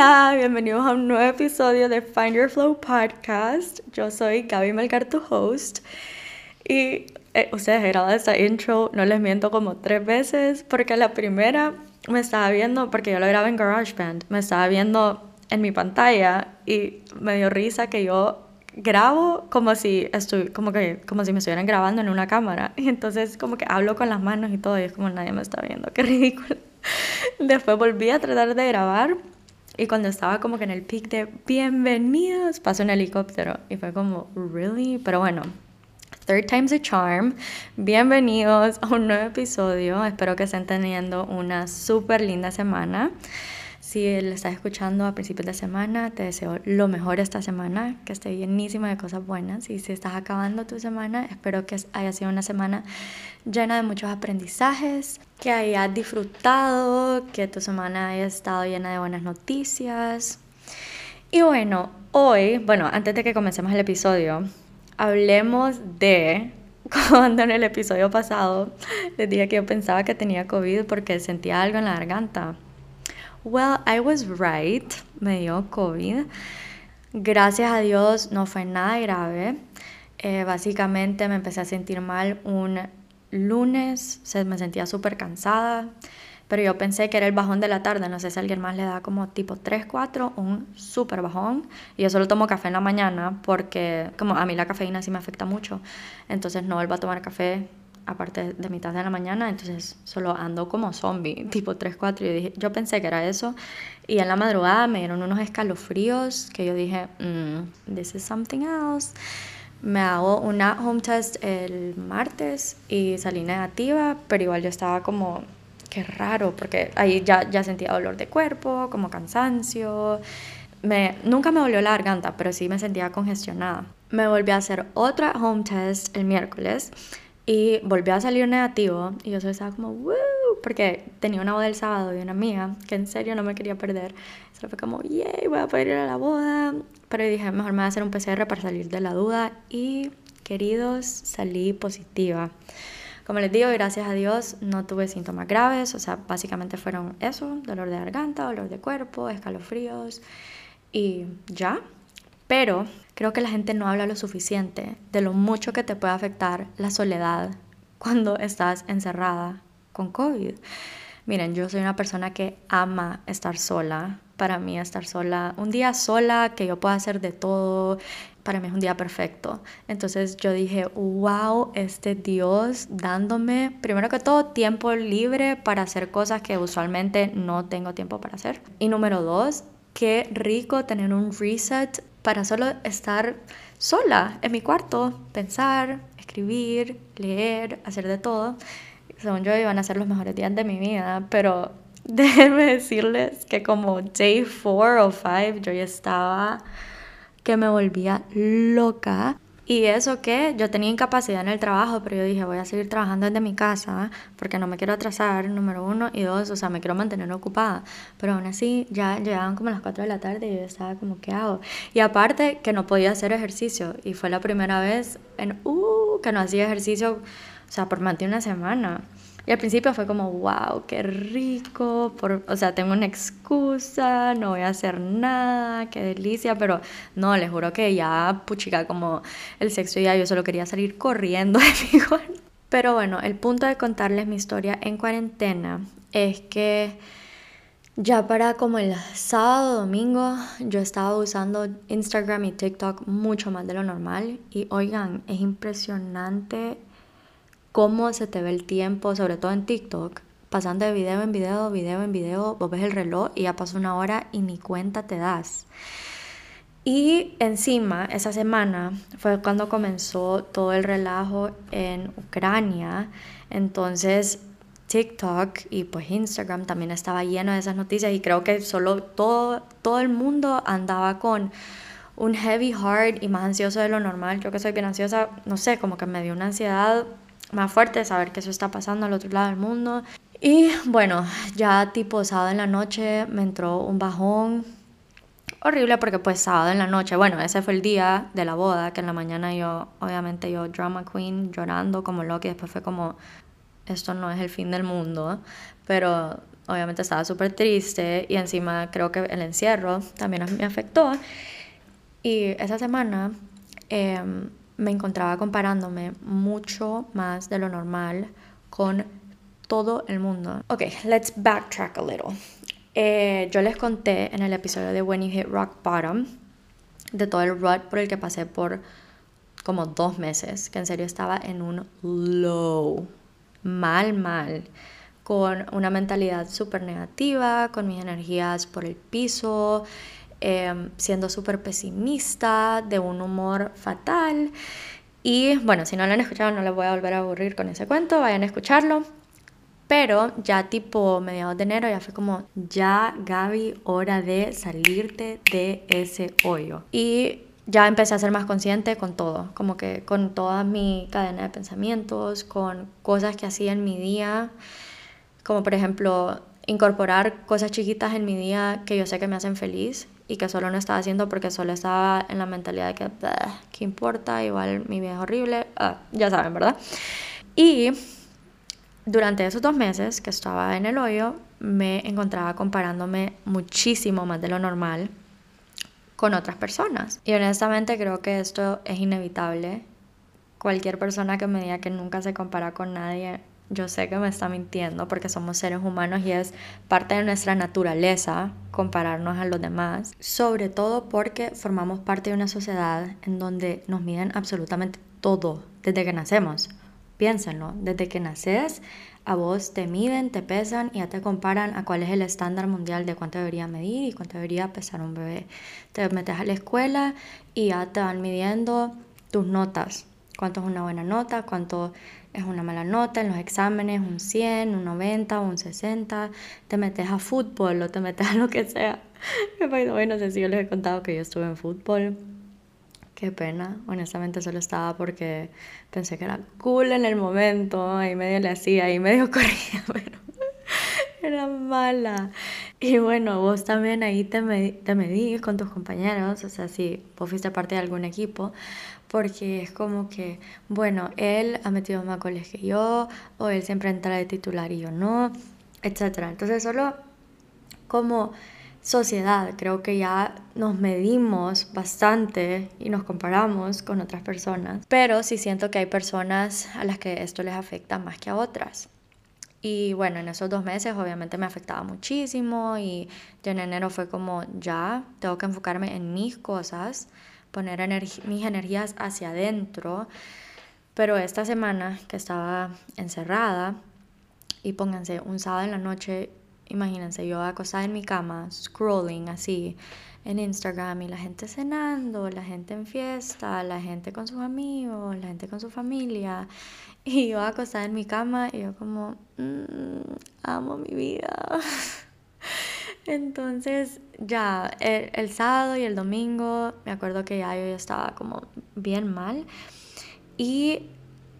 Hola, bienvenidos a un nuevo episodio de Find Your Flow Podcast. Yo soy Gaby Melgar, tu host. Y eh, ustedes he grabado esta intro, no les miento, como tres veces, porque la primera me estaba viendo, porque yo lo grabé en GarageBand, me estaba viendo en mi pantalla y me dio risa que yo grabo como si estoy como que como si me estuvieran grabando en una cámara y entonces como que hablo con las manos y todo y es como nadie me está viendo qué ridículo después volví a tratar de grabar y cuando estaba como que en el pic de bienvenidos pasó un helicóptero y fue como really pero bueno Third time's a charm. Bienvenidos a un nuevo episodio. Espero que estén teniendo una súper linda semana. Si le estás escuchando a principios de semana, te deseo lo mejor esta semana, que esté llenísima de cosas buenas. Y si estás acabando tu semana, espero que haya sido una semana llena de muchos aprendizajes, que hayas disfrutado, que tu semana haya estado llena de buenas noticias. Y bueno, hoy, bueno, antes de que comencemos el episodio, hablemos de cuando en el episodio pasado les dije que yo pensaba que tenía COVID porque sentía algo en la garganta. Well, I was right, me dio COVID. Gracias a Dios no fue nada grave. Eh, básicamente me empecé a sentir mal un lunes, se, me sentía súper cansada, pero yo pensé que era el bajón de la tarde, no sé si a alguien más le da como tipo 3, 4, un súper bajón. Y yo solo tomo café en la mañana porque como a mí la cafeína sí me afecta mucho, entonces no vuelvo a tomar café aparte de mitad de la mañana, entonces solo ando como zombie, tipo 3, 4, y dije, yo pensé que era eso, y en la madrugada me dieron unos escalofríos que yo dije, mm, this is something else. Me hago una home test el martes y salí negativa, pero igual yo estaba como, qué raro, porque ahí ya, ya sentía dolor de cuerpo, como cansancio. Me, nunca me volvió la garganta, pero sí me sentía congestionada. Me volví a hacer otra home test el miércoles y volvió a salir negativo y yo solo estaba como, ¡Woo! Porque tenía una boda el sábado y una amiga que en serio no me quería perder. Solo fue como, ¡yay! Voy a poder ir a la boda. Pero dije, mejor me voy a hacer un PCR para salir de la duda. Y, queridos, salí positiva. Como les digo, gracias a Dios no tuve síntomas graves. O sea, básicamente fueron eso: dolor de garganta, dolor de cuerpo, escalofríos y ya. Pero creo que la gente no habla lo suficiente de lo mucho que te puede afectar la soledad cuando estás encerrada con COVID. Miren, yo soy una persona que ama estar sola. Para mí estar sola, un día sola, que yo pueda hacer de todo, para mí es un día perfecto. Entonces yo dije, wow, este Dios dándome, primero que todo, tiempo libre para hacer cosas que usualmente no tengo tiempo para hacer. Y número dos, qué rico tener un reset para solo estar sola en mi cuarto, pensar, escribir, leer, hacer de todo. Según yo iban a ser los mejores días de mi vida, pero déjenme decirles que como day 4 o 5 yo ya estaba que me volvía loca y eso que yo tenía incapacidad en el trabajo, pero yo dije, voy a seguir trabajando desde mi casa porque no me quiero atrasar, número uno, y dos, o sea, me quiero mantener ocupada. Pero aún así, ya llegaban como las 4 de la tarde y yo estaba como, ¿qué hago? Y aparte que no podía hacer ejercicio, y fue la primera vez en, uh, que no hacía ejercicio, o sea, por más de una semana. Y al principio fue como, wow, qué rico, por, o sea, tengo una excusa, no voy a hacer nada, qué delicia, pero no, les juro que ya, puchica, como el sexo ya, yo solo quería salir corriendo de mi Pero bueno, el punto de contarles mi historia en cuarentena es que ya para como el sábado, domingo, yo estaba usando Instagram y TikTok mucho más de lo normal. Y oigan, es impresionante cómo se te ve el tiempo, sobre todo en TikTok, pasando de video en video, video en video, vos ves el reloj y ya pasó una hora y ni cuenta te das. Y encima, esa semana fue cuando comenzó todo el relajo en Ucrania. Entonces, TikTok y pues Instagram también estaba lleno de esas noticias y creo que solo todo, todo el mundo andaba con un heavy heart y más ansioso de lo normal. Yo que soy bien ansiosa, no sé, como que me dio una ansiedad más fuerte saber que eso está pasando al otro lado del mundo. Y bueno, ya tipo sábado en la noche me entró un bajón horrible porque pues sábado en la noche, bueno, ese fue el día de la boda, que en la mañana yo, obviamente yo drama queen, llorando como loca y después fue como, esto no es el fin del mundo, pero obviamente estaba súper triste y encima creo que el encierro también me afectó. Y esa semana em, me encontraba comparándome mucho más de lo normal con todo el mundo. Ok, let's backtrack a little. Eh, yo les conté en el episodio de When You Hit Rock Bottom de todo el rut por el que pasé por como dos meses, que en serio estaba en un low, mal, mal, con una mentalidad súper negativa, con mis energías por el piso, em, siendo súper pesimista, de un humor fatal. Y bueno, si no lo han escuchado, no les voy a volver a aburrir con ese cuento, vayan a escucharlo. Pero ya tipo mediados de enero ya fue como, ya Gaby, hora de salirte de ese hoyo. Y ya empecé a ser más consciente con todo, como que con toda mi cadena de pensamientos, con cosas que hacía en mi día, como por ejemplo incorporar cosas chiquitas en mi día que yo sé que me hacen feliz y que solo no estaba haciendo porque solo estaba en la mentalidad de que, ¿qué importa? Igual mi vida es horrible, ah, ya saben, ¿verdad? Y durante esos dos meses que estaba en el hoyo, me encontraba comparándome muchísimo más de lo normal con otras personas. Y honestamente creo que esto es inevitable. Cualquier persona que me diga que nunca se compara con nadie, yo sé que me está mintiendo porque somos seres humanos y es parte de nuestra naturaleza compararnos a los demás. Sobre todo porque formamos parte de una sociedad en donde nos miden absolutamente todo desde que nacemos. Piénsenlo, desde que naces, a vos te miden, te pesan y ya te comparan a cuál es el estándar mundial de cuánto debería medir y cuánto debería pesar un bebé. Te metes a la escuela y ya te van midiendo tus notas. Cuánto es una buena nota, cuánto es una mala nota en los exámenes, un 100, un 90, un 60. Te metes a fútbol o te metes a lo que sea. No sé si yo les he contado que yo estuve en fútbol Qué pena, honestamente solo estaba porque pensé que era cool en el momento, ahí medio le hacía, ahí medio corría, pero era mala. Y bueno, vos también ahí te, te medís con tus compañeros, o sea, si vos fuiste parte de algún equipo, porque es como que, bueno, él ha metido más goles que yo, o él siempre entra de titular y yo no, etc. Entonces solo como sociedad. Creo que ya nos medimos bastante y nos comparamos con otras personas, pero sí siento que hay personas a las que esto les afecta más que a otras. Y bueno, en esos dos meses obviamente me afectaba muchísimo y ya en enero fue como ya, tengo que enfocarme en mis cosas, poner mis energías hacia adentro. Pero esta semana que estaba encerrada y pónganse un sábado en la noche Imagínense, yo acostada en mi cama, scrolling así en Instagram y la gente cenando, la gente en fiesta, la gente con sus amigos, la gente con su familia. Y yo acostada en mi cama y yo como, mm, amo mi vida. Entonces ya el, el, sábado y el domingo me acuerdo que ya yo estaba como bien mal. Y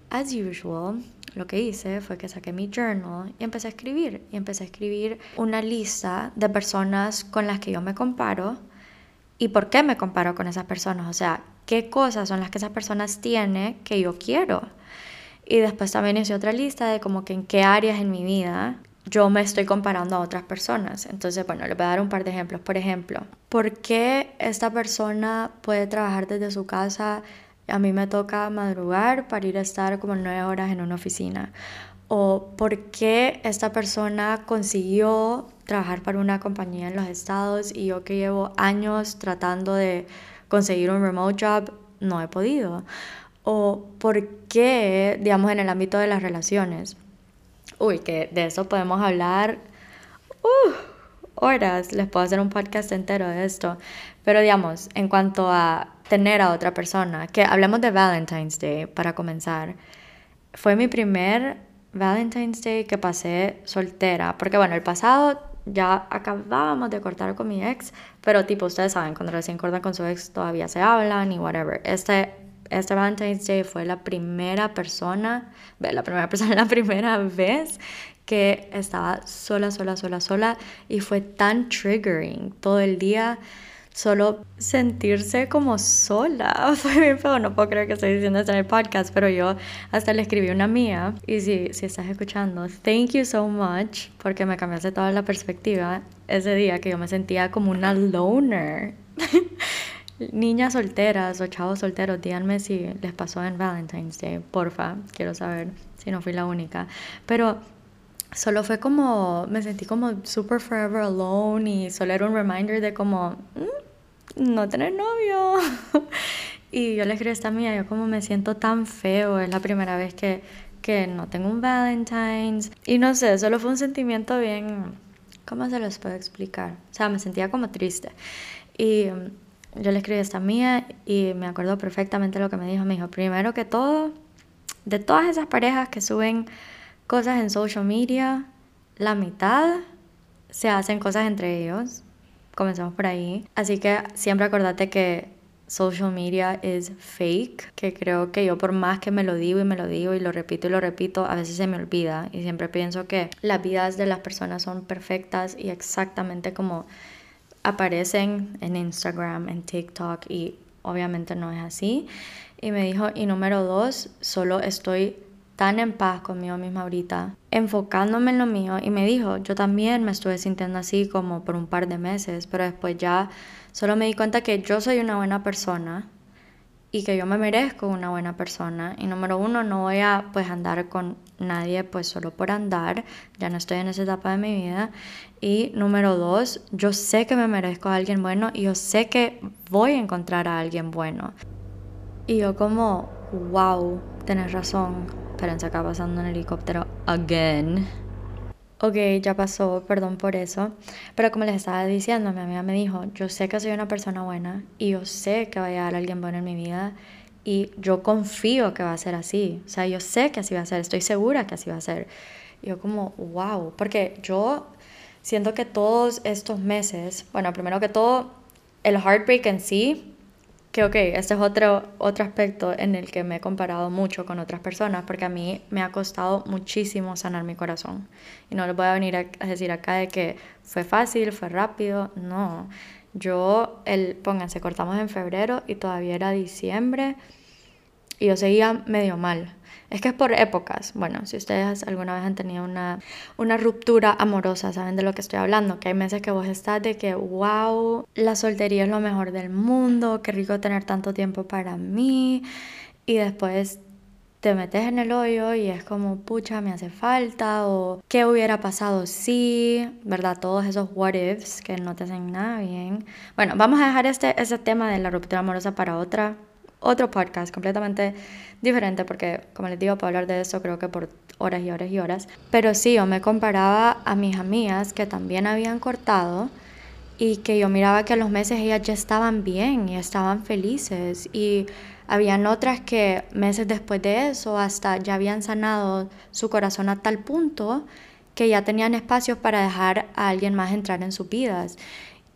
as usual, lo que hice fue que saqué mi journal y empecé a escribir. Y empecé a escribir una lista de personas con las que yo me comparo y por qué me comparo con esas personas. O sea, qué cosas son las que esas personas tienen que yo quiero. Y después también hice otra lista de como que en qué áreas en mi vida yo me estoy comparando a otras personas. Entonces, bueno, les voy a dar un par de ejemplos. Por ejemplo, ¿por qué esta persona puede trabajar desde su casa a mí me toca madrugar para ir a estar como nueve horas en una oficina. O por qué esta persona consiguió trabajar para una compañía en los estados y yo que llevo años tratando de conseguir un remote job, no he podido. O por qué, digamos, en el ámbito de las relaciones. Uy, que de eso podemos hablar uh, horas. Les puedo hacer un podcast entero de esto. Pero digamos, en cuanto a tener a otra persona, que hablemos de Valentine's Day para comenzar, fue mi primer Valentine's Day que pasé soltera, porque bueno, el pasado ya acabábamos de cortar con mi ex, pero tipo ustedes saben, cuando recién cortan con su ex todavía se hablan y whatever. Este, este Valentine's Day fue la primera persona, la primera persona, la primera vez que estaba sola, sola, sola, sola y fue tan triggering todo el día solo sentirse como sola. Fue bien feo, no puedo creer que estoy diciendo esto en el podcast, pero yo hasta le escribí una mía. Y si, si estás escuchando, thank you so much, porque me cambiaste toda la perspectiva ese día que yo me sentía como una loner. Niñas solteras o chavos solteros, díganme si les pasó en Valentine's Day, porfa, quiero saber si no fui la única. Pero solo fue como, me sentí como super forever alone y solo era un reminder de como, mm, no tener novio. y yo le escribí esta mía, yo como me siento tan feo, es la primera vez que, que no tengo un Valentine's. Y no sé, solo fue un sentimiento bien, ¿cómo se los puedo explicar? O sea, me sentía como triste. Y yo le escribí esta mía y me acuerdo perfectamente lo que me dijo. Me dijo, primero que todo, de todas esas parejas que suben cosas en social media, la mitad se hacen cosas entre ellos. Comenzamos por ahí. Así que siempre acordate que social media es fake, que creo que yo por más que me lo digo y me lo digo y lo repito y lo repito, a veces se me olvida y siempre pienso que las vidas de las personas son perfectas y exactamente como aparecen en Instagram, en TikTok y obviamente no es así. Y me dijo, y número dos, solo estoy tan en paz conmigo misma ahorita, enfocándome en lo mío. Y me dijo, yo también me estuve sintiendo así como por un par de meses, pero después ya solo me di cuenta que yo soy una buena persona y que yo me merezco una buena persona. Y número uno, no voy a pues andar con nadie pues solo por andar, ya no estoy en esa etapa de mi vida. Y número dos, yo sé que me merezco a alguien bueno y yo sé que voy a encontrar a alguien bueno. Y yo como, wow, tenés razón. Esperen, se acaba pasando un helicóptero again. Ok, ya pasó, perdón por eso. Pero como les estaba diciendo, mi amiga me dijo, yo sé que soy una persona buena y yo sé que va a llegar alguien bueno en mi vida y yo confío que va a ser así. O sea, yo sé que así va a ser, estoy segura que así va a ser. Y yo como, wow, porque yo siento que todos estos meses, bueno, primero que todo, el heartbreak en sí que ok, este es otro, otro aspecto en el que me he comparado mucho con otras personas, porque a mí me ha costado muchísimo sanar mi corazón. Y no les voy a venir a decir acá de que fue fácil, fue rápido, no. Yo, el, pónganse, cortamos en febrero y todavía era diciembre y yo seguía medio mal. Es que es por épocas. Bueno, si ustedes alguna vez han tenido una, una ruptura amorosa, saben de lo que estoy hablando. Que hay meses que vos estás de que, wow, la soltería es lo mejor del mundo, qué rico tener tanto tiempo para mí. Y después te metes en el hoyo y es como, pucha, me hace falta, o qué hubiera pasado si, ¿verdad? Todos esos what ifs que no te hacen nada bien. Bueno, vamos a dejar este, ese tema de la ruptura amorosa para otra otro podcast completamente diferente porque, como les digo, puedo hablar de eso creo que por horas y horas y horas. Pero sí, yo me comparaba a mis amigas que también habían cortado y que yo miraba que a los meses ellas ya estaban bien y estaban felices y habían otras que meses después de eso hasta ya habían sanado su corazón a tal punto que ya tenían espacios para dejar a alguien más entrar en sus vidas.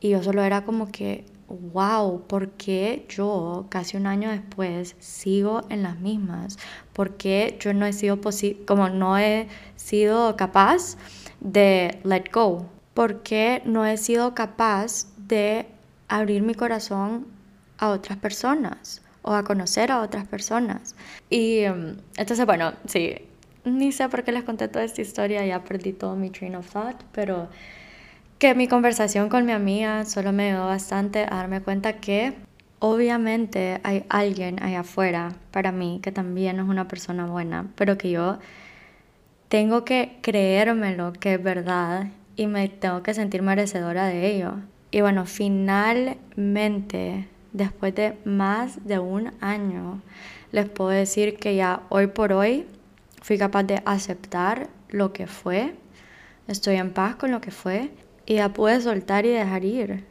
Y yo solo era como que, wow, ¿por qué yo casi un año después sigo en las mismas? ¿Por qué yo no he sido como no he sido capaz de let go? ¿Por qué no he sido capaz de abrir mi corazón a otras personas o a conocer a otras personas? Y em, entonces, bueno, sí, ni sé por qué les conté toda esta historia, ya perdí todo mi train of thought, pero que mi conversación con mi amiga solo me ayudó bastante a darme cuenta que obviamente hay alguien allá afuera para mí que también es una persona buena, pero que yo tengo que creérmelo que es verdad y me tengo que sentir merecedora de ello. Y bueno, finalmente, después de más de un año, les puedo decir que ya hoy por hoy fui capaz de aceptar lo que fue, estoy en paz con lo que fue y ya pude soltar y dejar ir.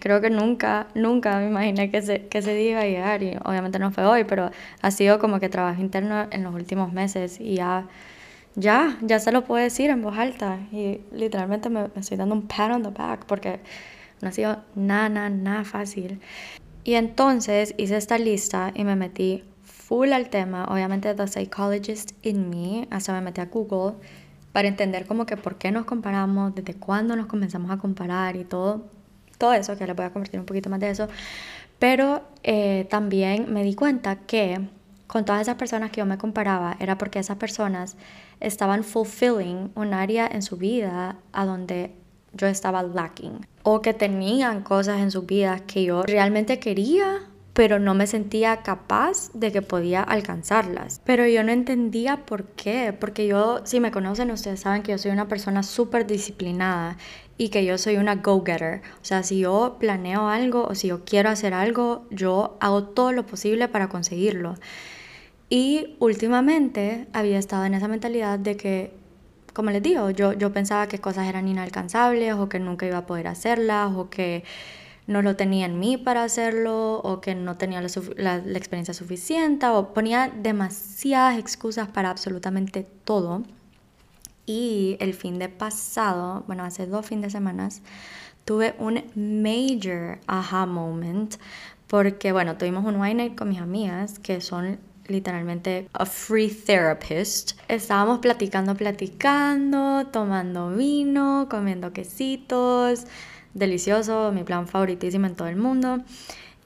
Creo que nunca, nunca me imaginé que ese, que ese día iba a llegar y obviamente no fue hoy, pero ha sido como que trabajo interno en los últimos meses y ya, ya, ya se lo puedo decir en voz alta y literalmente me, estoy dando un pat on the back porque no ha sido nada, nada, nada fácil. Y entonces hice esta lista y me metí full al tema, obviamente The Psychologist in Me, hasta me metí a Google para entender como que por qué nos comparamos, desde cuándo nos comenzamos a comparar y todo, todo eso, que les voy a compartir un poquito más de eso. Pero eh, también me di cuenta que con todas esas personas que yo me comparaba era porque esas personas estaban fulfilling un área en su vida a donde yo estaba lacking o que tenían cosas en sus vidas que yo realmente quería pero no me sentía capaz de que podía alcanzarlas. Pero yo no entendía por qué, porque yo, si me conocen, ustedes saben que yo soy una persona súper disciplinada y que yo soy una go-getter. O sea, si yo planeo algo o si yo quiero hacer algo, yo hago todo lo posible para conseguirlo. Y últimamente había estado en esa mentalidad de que, como les digo, yo, yo pensaba que cosas eran inalcanzables o que nunca iba a poder hacerlas o que no lo tenía en mí para hacerlo o que no tenía la, la, experiencia suficiente o ponía demasiadas excusas para absolutamente todo. Y el fin de pasado, bueno, hace dos fines de semanas, tuve un major aha moment porque, bueno, tuvimos un wine night con mis amigas que son literalmente a free therapist. Estábamos platicando, platicando, tomando vino, comiendo quesitos, delicioso, mi plan favoritísimo en todo el mundo.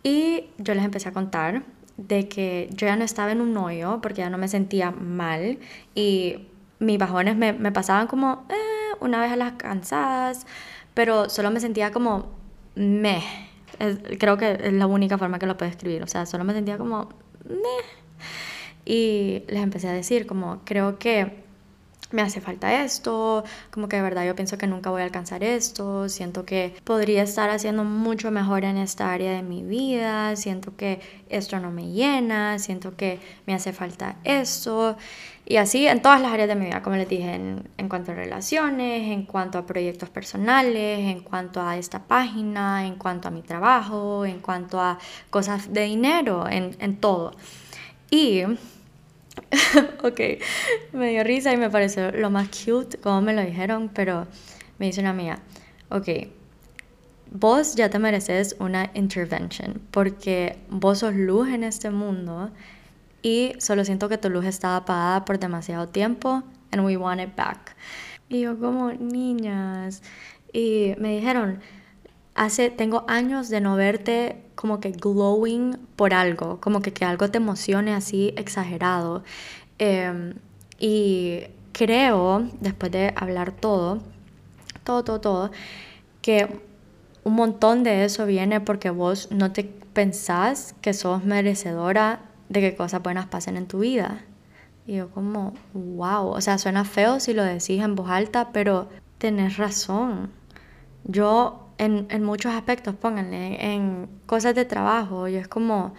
Y yo les empecé a contar de que yo ya no estaba en un hoyo porque ya no me sentía mal y mis bajones me, pasaban como eh, una vez a las cansadas, pero solo me sentía como meh. creo que es la única forma que lo puedo escribir, o sea, solo me sentía como meh y les empecé a decir como, creo que me hace falta esto, como que de verdad yo pienso que nunca voy a alcanzar esto, siento que podría estar haciendo mucho mejor en esta área de mi vida, siento que esto no me llena, siento que me hace falta esto. Y así en todas las áreas de mi vida, como les dije, en, en cuanto a relaciones, en cuanto a proyectos personales, en cuanto a esta página, en cuanto a mi trabajo, en cuanto a cosas de dinero, en, en todo. Y ok, me dio risa y me pareció lo más cute como me lo dijeron, pero me dice una amiga, ok, vos ya te mereces una intervention porque vos sos luz en este mundo y solo siento que tu luz está apagada por demasiado tiempo and we want it back. Y yo como niñas y me dijeron, hace tengo años de no verte como que glowing por algo, como que que algo te emocione así exagerado. Em, y creo, después de hablar todo, todo, todo, todo, que un montón de eso viene porque vos no te pensás que sos merecedora de que cosas buenas pasen en tu vida. Y yo como, wow, o sea, suena feo si lo decís en voz alta, pero tenés razón. Yo en, en muchos aspectos, pónganle, en cosas de trabajo, yo es como,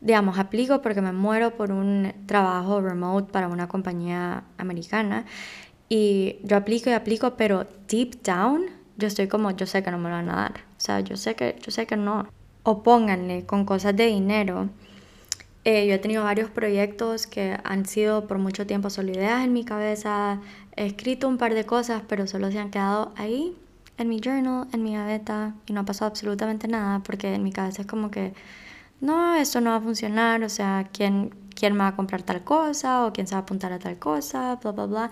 digamos, aplico porque me muero por un trabajo remote para una compañía americana y yo aplico y aplico, pero deep down yo estoy como, yo sé que no me lo van a dar, o sea, yo sé que, yo sé que no. O pónganle con cosas de dinero. Eh, yo he tenido varios proyectos que han sido por mucho tiempo solo ideas en mi cabeza. He escrito un par de cosas, pero solo se han quedado ahí en mi journal, en mi gaveta, y no ha pasado absolutamente nada, porque en mi cabeza es como que, no, esto no va a funcionar, o sea, ¿quién, quién me va a comprar tal cosa o quién se va a apuntar a tal cosa, bla, bla, bla.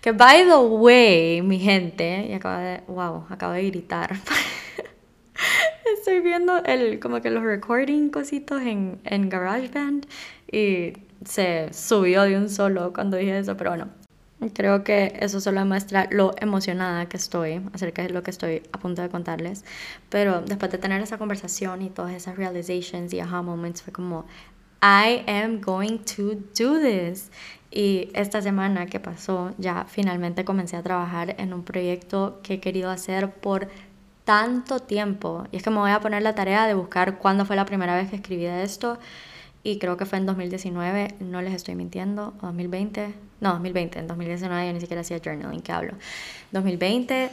Que, by the way, mi gente, y acabo de, wow, acabo de gritar. Estoy viendo el, como que los recording cositos en, en GarageBand y se subió de un solo cuando dije eso, pero bueno, Creo que eso solo muestra lo emocionada que estoy acerca de lo que estoy a punto de contarles. Pero después de tener esa conversación y todas esas realizations y aha moments, fue como, I am going to do this. Y esta semana que pasó, ya finalmente comencé a trabajar en un proyecto que he querido hacer por tanto tiempo. Y es que me voy a poner la tarea de buscar cuándo fue la primera vez que escribí de esto y creo que fue en 2019, no les estoy mintiendo, o 2020, no, 2020, en 2019 yo ni siquiera hacía journaling, ¿qué hablo? 2020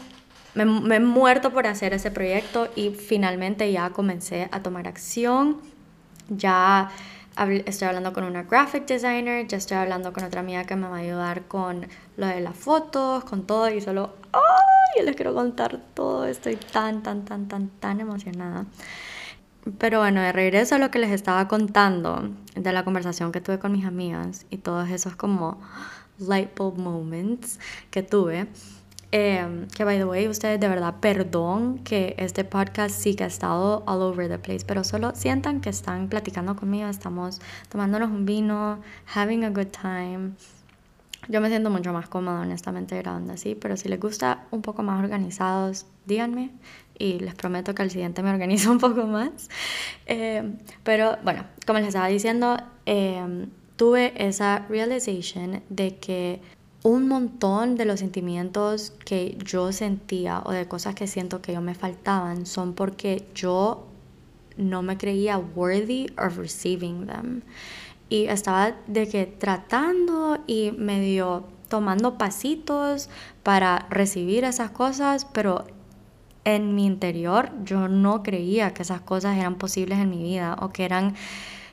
me, me, he muerto por hacer ese proyecto y finalmente ya comencé a tomar acción, ya estoy hablando con una graphic designer, ya estoy hablando con otra amiga que me va a ayudar con lo de las fotos, con todo y solo, ¡ay! Yo les quiero contar todo, estoy tan, tan, tan, tan, tan emocionada. Pero bueno, de regreso a lo que les estaba contando de la conversación que tuve con mis amigas y todos esos como light bulb moments que tuve, Eh, que by the way, ustedes de verdad, perdón que este podcast sí que ha estado all over the place, pero solo sientan que están platicando conmigo, estamos tomándonos un vino, having a good time. Yo me siento mucho más cómoda, honestamente, grabando así, pero si les gusta un poco más organizados, díganme y les prometo que al siguiente me organizo un poco más. Eh, pero bueno, como les estaba diciendo, eh, tuve esa realization de que un montón de los sentimientos que yo sentía o de cosas que siento que yo me faltaban son porque yo no me creía worthy of receiving them. Y estaba de que tratando y medio tomando pasitos para recibir esas cosas, pero en mi interior yo no creía que esas cosas eran posibles en mi vida o que eran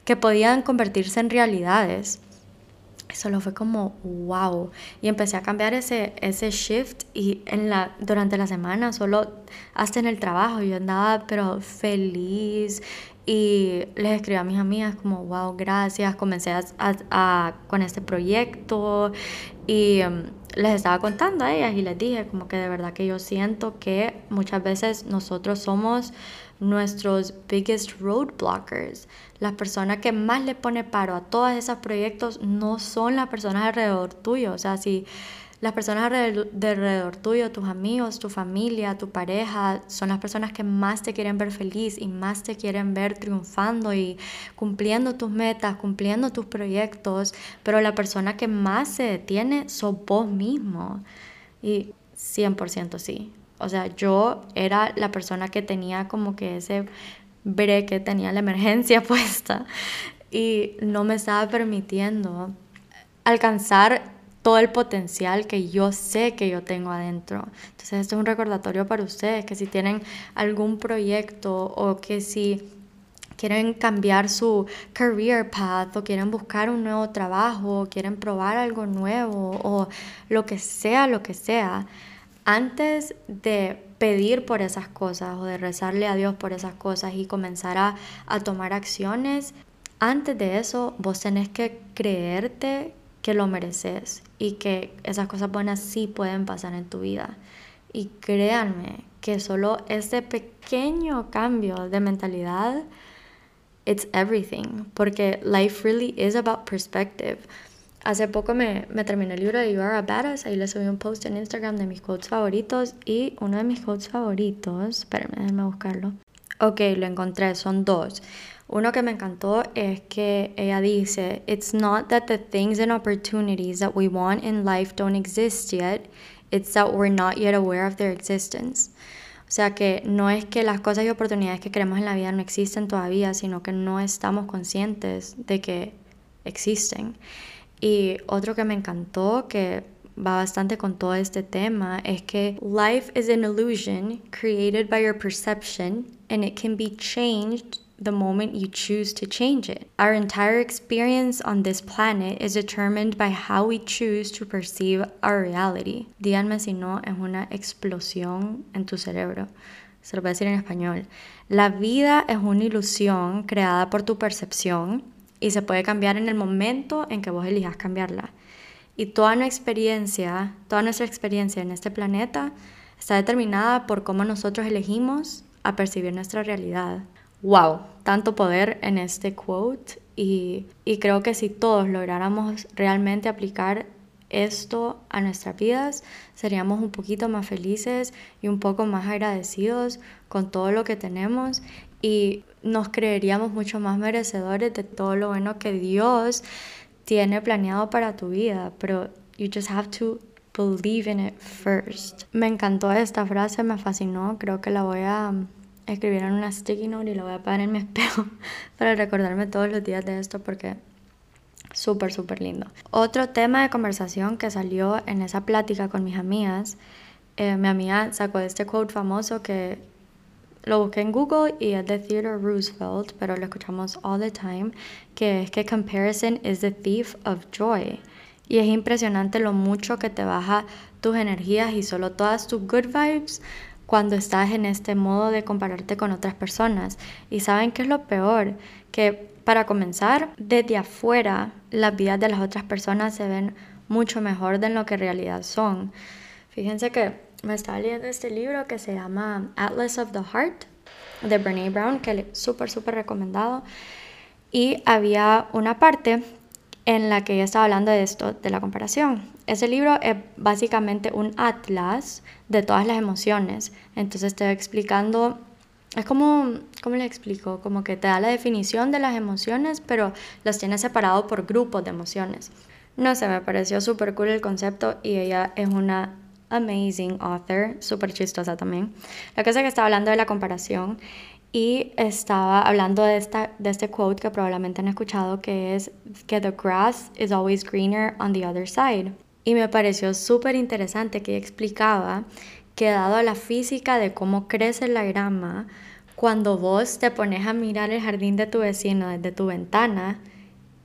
que podían convertirse en realidades. Solo fue como wow. Y empecé a cambiar ese, ese shift y en la, durante la semana solo hasta en el trabajo yo andaba pero feliz. Y les escribí a mis amigas como wow gracias. Comencé a, con este proyecto y um, les estaba contando a ellas y les dije como que de verdad que yo siento que muchas veces nosotros somos nuestros biggest roadblockers. Las personas que más le pone paro a todos esos proyectos no son las personas alrededor tuyo. O sea, si las personas alrededor, de alrededor tuyo, tus amigos, tu familia, tu pareja, son las personas que más te quieren ver feliz y más te quieren ver triunfando y cumpliendo tus metas, cumpliendo tus proyectos, pero la persona que más se detiene sos vos mismo. Y 100% sí. O sea, yo era la persona que tenía como que ese breque, tenía la emergencia puesta y no me estaba permitiendo alcanzar todo el potencial que yo sé que yo tengo adentro. Entonces, esto es un recordatorio para ustedes, que si tienen algún proyecto o que si quieren cambiar su career path o quieren buscar un nuevo trabajo o quieren probar algo nuevo o lo que sea, lo que sea, antes de pedir por esas cosas o de rezarle a Dios por esas cosas y comenzar a, tomar acciones, antes de eso vos tenés que creerte que lo mereces y que esas cosas buenas sí pueden pasar en tu vida. Y créanme que solo ese pequeño cambio de mentalidad, it's everything, porque life really is about perspective. Hace poco me, me, terminé el libro de You Are a Badass, ahí le subí un post en Instagram de mis quotes favoritos y uno de mis quotes favoritos, espérenme, déjenme buscarlo. Ok, lo encontré, son dos. Uno que me encantó es que ella dice, It's not that the things and opportunities that we want in life don't exist yet, it's that we're not yet aware of their existence. O sea que no es que las cosas y oportunidades que queremos en la vida no existen todavía, sino que no estamos conscientes de que existen. Y otro que me encantó, que va bastante con todo este tema, es que life is an illusion created by your perception and it can be changed the moment you choose to change it. Our entire experience on this planet is determined by how we choose to perceive our reality. Díganme si no es una explosión en tu cerebro. Se lo voy a decir en español. La vida es una ilusión creada por tu percepción y se puede cambiar en el momento en que vos elijas cambiarla. Y toda nuestra experiencia, toda nuestra experiencia en este planeta está determinada por cómo nosotros elegimos a percibir nuestra realidad. ¡Wow! Tanto poder en este quote y, y creo que si todos lográramos realmente aplicar esto a nuestras vidas, seríamos un poquito más felices y un poco más agradecidos con todo lo que tenemos y nos creeríamos mucho más merecedores de todo lo bueno que Dios tiene planeado para tu vida, pero you just have to believe in it first. Me encantó esta frase, me fascinó, creo que la voy a escribir en una sticky note y la voy a poner en mi espejo para recordarme todos los días de esto porque súper, súper lindo. Otro tema de conversación que salió en esa plática con mis amigas, eh, mi amiga sacó este quote famoso que lo busqué en Google y es de Theodore Roosevelt, pero lo escuchamos all the time, que es que comparison is the thief of joy. Y es impresionante lo mucho que te baja tus energías y solo todas tus good vibes cuando estás en este modo de compararte con otras personas. Y saben qué es lo peor, que para comenzar, desde afuera las vidas de las otras personas se ven mucho mejor de lo que en realidad son. Fíjense que me estaba leyendo este libro que se llama Atlas of the Heart de Brene Brown, que es súper, súper recomendado. Y había una parte en la que ella estaba hablando de esto, de la comparación. Ese libro es básicamente un atlas de todas las emociones. Entonces te va explicando, es como, ¿cómo le explico? Como que te da la definición de las emociones, pero las tiene separado por grupos de emociones. No sé, me pareció súper cool el concepto y ella es una amazing author, súper chistosa también. La cosa es que estaba hablando de la comparación y estaba hablando de, esta, de este quote que probablemente han escuchado que es que the grass is always greener on the other side. Y me pareció súper interesante que explicaba que dado la física de cómo crece la grama, cuando vos te pones a mirar el jardín de tu vecino desde tu ventana,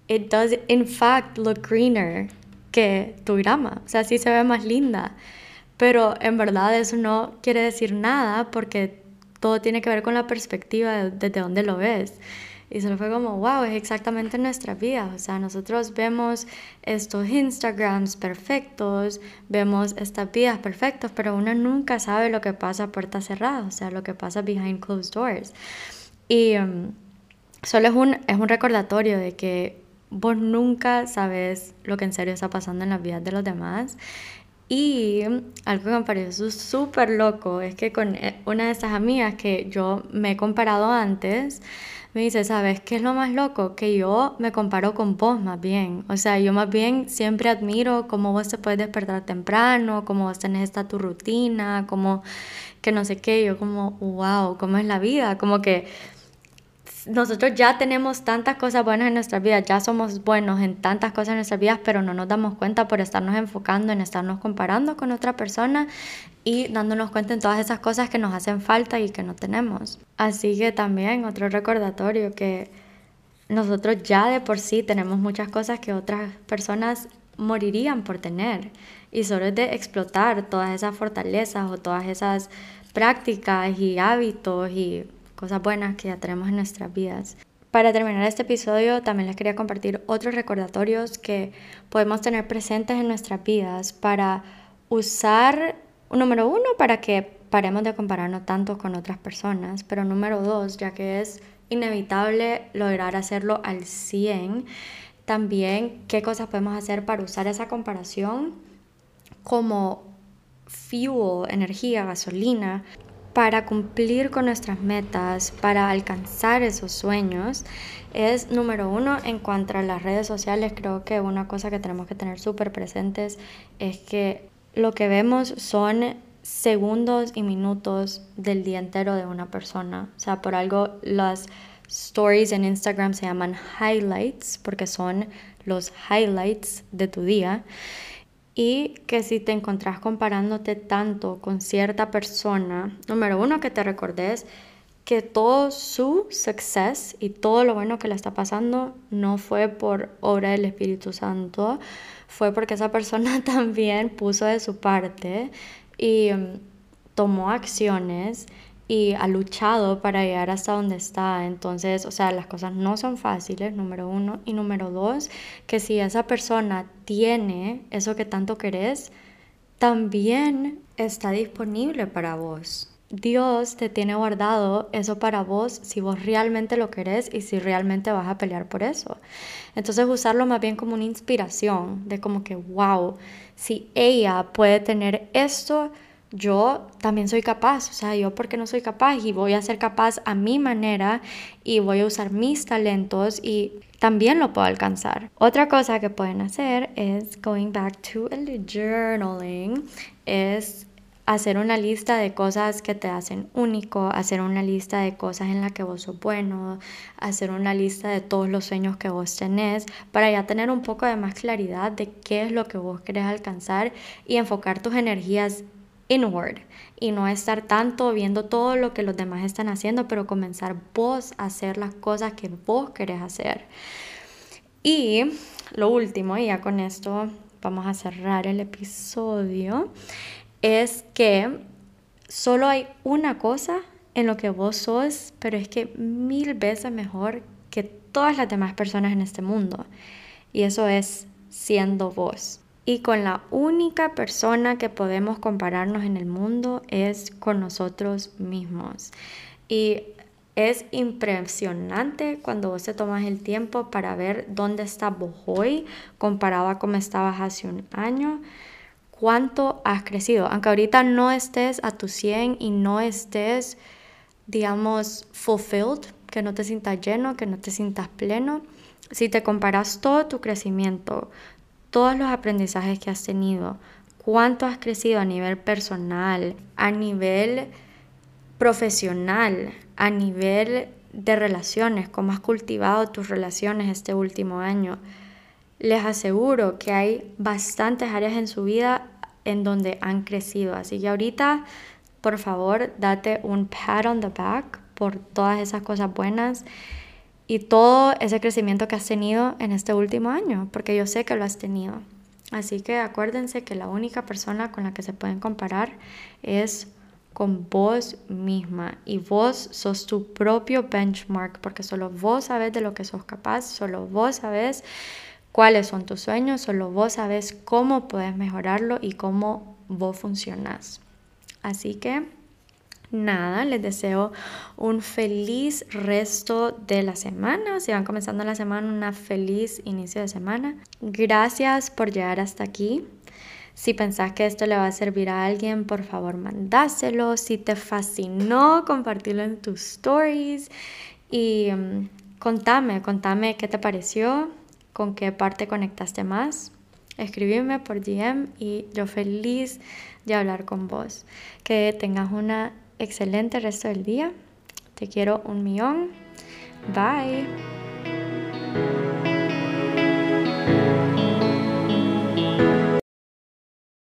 it does in fact look greener que tu grama. O sea, sí se ve más linda. Pero en verdad eso no quiere decir nada porque todo tiene que ver con la perspectiva desde donde lo ves. Y solo fue como, wow, es exactamente nuestra vida. O sea, nosotros vemos estos Instagrams perfectos, vemos estas vidas perfectas, pero uno nunca sabe lo que pasa a puertas cerradas, o sea, lo que pasa behind closed doors. Y um, solo es un, es un recordatorio de que vos nunca sabes lo que en serio está pasando en las vidas de los demás y algo que me pareció súper loco es que con eh, una de esas amigas que yo me he comparado antes, me dice, ¿sabes qué es lo más loco? Que yo me comparo con vos más bien. O sea, yo más bien siempre admiro cómo vos te puedes despertar temprano, cómo vos tenés esta tu rutina, cómo que no sé qué. Yo como, wow, ¿cómo es la vida? Como que nosotros ya tenemos tantas cosas buenas en nuestras vidas, ya somos buenos en tantas cosas en nuestras vidas, pero no nos damos cuenta por estarnos enfocando en estarnos comparando con otra persona y dándonos cuenta en todas esas cosas que nos hacen falta y que no tenemos. Así que también otro recordatorio que nosotros ya de por sí tenemos muchas cosas que otras personas morirían por tener y solo es de explotar todas esas fortalezas o todas esas prácticas y hábitos y cosas buenas que ya tenemos en nuestras vidas. Para terminar este episodio, también les quería compartir otros recordatorios que podemos tener presentes en nuestras vidas para usar, número uno, para que paremos de compararnos tanto con otras personas, pero número dos, ya que es inevitable lograr hacerlo al 100, también qué cosas podemos hacer para usar esa comparación como fuel, energía, gasolina para cumplir con nuestras metas, para alcanzar esos sueños, es número uno en cuanto a las redes sociales. Creo que una cosa que tenemos que tener súper presentes es que lo que vemos son segundos y minutos del día entero de una persona. O sea, por algo las stories en Instagram se llaman highlights porque son los highlights de tu día y que si te encontrás comparándote tanto con cierta persona, número uno, que te recordes que todo su success y todo lo bueno que le está pasando no fue por obra del Espíritu Santo, fue porque esa persona también puso de su parte y mm, tomó acciones y ha luchado para llegar hasta donde está. Entonces, o sea, las cosas no son fáciles, número uno. Y número dos, que si esa persona tiene eso que tanto querés, también está disponible para vos. Dios te tiene guardado eso para vos si vos realmente lo querés y si realmente vas a pelear por eso. Entonces usarlo más bien como una inspiración de como que, wow, si ella puede tener esto, yo también soy capaz, o sea, yo porque no soy capaz y voy a ser capaz a mi manera y voy a usar mis talentos y también lo puedo alcanzar. Otra cosa que pueden hacer es going back to el journaling, es hacer una lista de cosas que te hacen único, hacer una lista de cosas en las que vos sos bueno, hacer una lista de todos los sueños que vos tenés, para ya tener un poco de más claridad de qué es lo que vos querés alcanzar y enfocar tus energías inward y no estar tanto viendo todo lo que los demás están haciendo, pero comenzar vos a hacer las cosas que vos querés hacer. Y lo último, y ya con esto vamos a cerrar el episodio, es que solo hay una cosa en lo que vos sos, pero es que mil veces mejor que todas las demás personas en este mundo. Y eso es siendo vos. Y con la única persona que podemos compararnos en el mundo es con nosotros mismos. Y es impresionante cuando vos te tomas el tiempo para ver dónde estás vos hoy comparado a cómo estabas hace un año, cuánto has crecido. Aunque ahorita no estés a tu 100 y no estés, digamos, fulfilled, que no te sientas lleno, que no te sientas pleno, si te comparas todo tu crecimiento, todos los aprendizajes que has tenido, cuánto has crecido a nivel personal, a nivel profesional, a nivel de relaciones, cómo has cultivado tus relaciones este último año, les aseguro que hay bastantes áreas en su vida en donde han crecido. Así que ahorita, por favor, date un pat on the back por todas esas cosas buenas y todo ese crecimiento que has tenido en este último año, porque yo sé que lo has tenido. Así que acuérdense que la única persona con la que se pueden comparar es con vos misma y vos sos tu propio benchmark porque solo vos sabes de lo que sos capaz, solo vos sabes cuáles son tus sueños, solo vos sabes cómo puedes mejorarlo y cómo vos funcionas. Así que nada, les deseo un feliz resto de la semana. Si van comenzando la semana, una feliz inicio de semana. Gracias por llegar hasta aquí. Si pensás que esto le va a servir a alguien, por favor mandáselo. Si te fascinó, compartirlo en tus stories. Y um, contame, contame qué te pareció, con qué parte conectaste más. Escribime por DM y yo feliz de hablar con vos. Que tengas una excelente resto del día. Te quiero un millón. Bye.